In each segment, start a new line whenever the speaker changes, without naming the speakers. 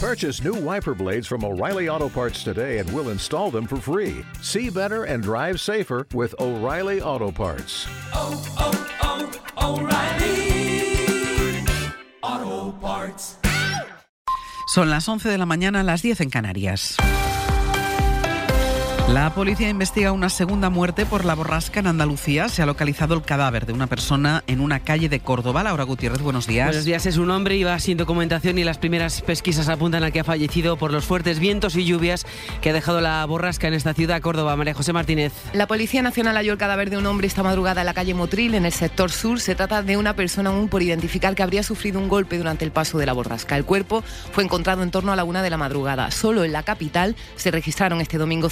Purchase new wiper blades from O'Reilly Auto Parts today and we'll install them for free. See better and drive safer with O'Reilly Auto Parts.
Oh, oh, oh, O'Reilly Auto Parts.
Son las 11 de la mañana, las 10 en Canarias. La policía investiga una segunda muerte por la borrasca en Andalucía. Se ha localizado el cadáver de una persona en una calle de Córdoba. Laura Gutiérrez, buenos días.
Buenos días, es un hombre, iba sin documentación y las primeras pesquisas apuntan a que ha fallecido por los fuertes vientos y lluvias que ha dejado la borrasca en esta ciudad, Córdoba. María José Martínez.
La Policía Nacional halló el cadáver de un hombre esta madrugada en la calle Motril, en el sector sur. Se trata de una persona aún por identificar que habría sufrido un golpe durante el paso de la borrasca. El cuerpo fue encontrado en torno a la una de la madrugada. Solo en la capital se registraron este domingo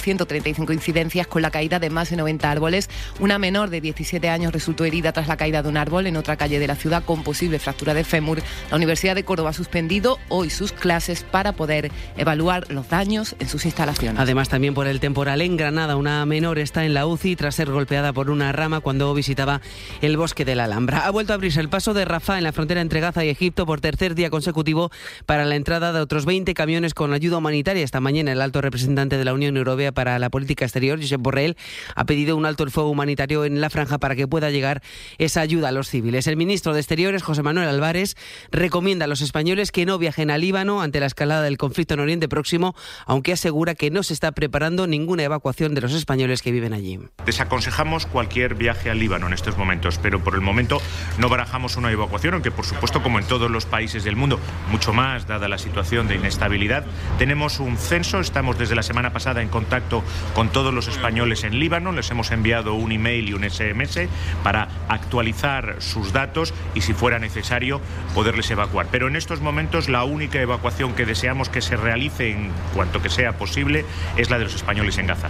135 incidencias con la caída de más de 90 árboles. Una menor de 17 años resultó herida tras la caída de un árbol en otra calle de la ciudad con posible fractura de fémur. La Universidad de Córdoba ha suspendido hoy sus clases para poder evaluar los daños en sus instalaciones.
Además, también por el temporal en Granada, una menor está en la UCI tras ser golpeada por una rama cuando visitaba el bosque de la Alhambra. Ha vuelto a abrirse el paso de Rafah en la frontera entre Gaza y Egipto por tercer día consecutivo para la entrada de otros 20 camiones con ayuda humanitaria. Esta mañana el alto representante de la Unión Europea para la Política Exterior, Josep Borrell, ha pedido un alto el fuego humanitario en la franja para que pueda llegar esa ayuda a los civiles. El ministro de Exteriores, José Manuel Álvarez, recomienda a los españoles que no viajen a Líbano ante la escalada del conflicto en Oriente Próximo, aunque asegura que no se está preparando ninguna evacuación de los españoles que viven allí.
Desaconsejamos cualquier viaje al Líbano en estos momentos, pero por el momento no barajamos una evacuación, aunque por supuesto, como en todos los países del mundo, mucho más dada la situación de inestabilidad, tenemos un censo, estamos desde la semana pasada en contacto con todos los españoles en Líbano, les hemos enviado un email y un SMS para actualizar sus datos y si fuera necesario poderles evacuar. Pero en estos momentos la única evacuación que deseamos que se realice en cuanto que sea posible es la de los españoles en Gaza.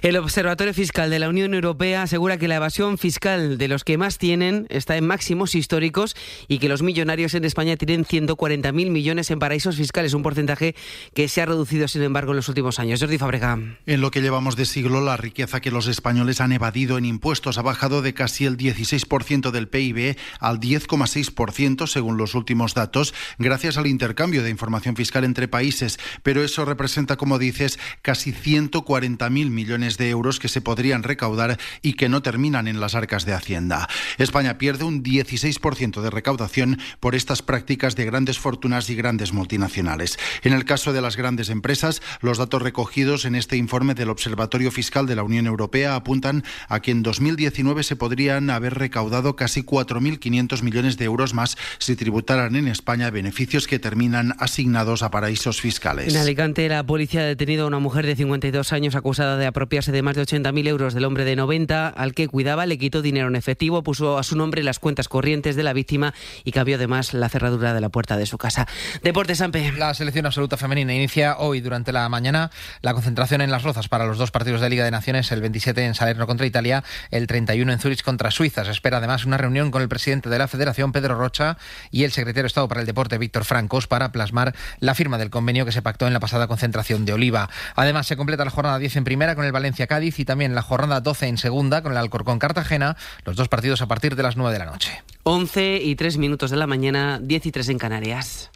El Observatorio Fiscal de la Unión Europea asegura que la evasión fiscal de los que más tienen está en máximos históricos y que los millonarios en España tienen 140.000 millones en paraísos fiscales, un porcentaje que se ha reducido, sin embargo, en los últimos años. Jordi Fabrega.
En lo que llevamos de siglo, la riqueza que los españoles han evadido en impuestos ha bajado de casi el 16% del PIB al 10,6% según los últimos datos, gracias al intercambio de información fiscal entre países. Pero eso representa, como dices, casi 140.000 millones de euros que se podrían recaudar y que no terminan en las arcas de Hacienda. España pierde un 16% de recaudación por estas prácticas de grandes fortunas y grandes multinacionales. En el caso de las grandes empresas, los datos recogidos en este informe del Observatorio Fiscal de la Unión Europea apuntan a que en 2019 se podrían haber recaudado casi 4.500 millones de euros más si tributaran en España beneficios que terminan asignados a paraísos fiscales.
En Alicante, la policía ha detenido a una mujer de 52 años acusada de apropiarse de más de 80.000 euros del hombre de 90 al que cuidaba, le quitó dinero en efectivo, puso a su nombre las cuentas corrientes de la víctima y cambió además la cerradura de la puerta de su casa. Deportes Sampe.
La selección absoluta femenina inicia hoy durante la mañana la concentración en Las Rozas para los dos partidos de Liga de Naciones, el 27 en Salerno contra Italia, el 31 en Zurich contra Suiza. Se espera además una reunión con el presidente de la Federación, Pedro Rocha, y el secretario de Estado para el Deporte, Víctor Francos, para plasmar la firma del convenio que se pactó en la pasada concentración de Oliva. Además, se completa la jornada 10 en primera con el Valencia Cádiz y también la jornada 12 en segunda con el Alcorcón Cartagena, los dos partidos a partir de las 9 de la noche.
11 y 3 minutos de la mañana, 10 y 3 en Canarias.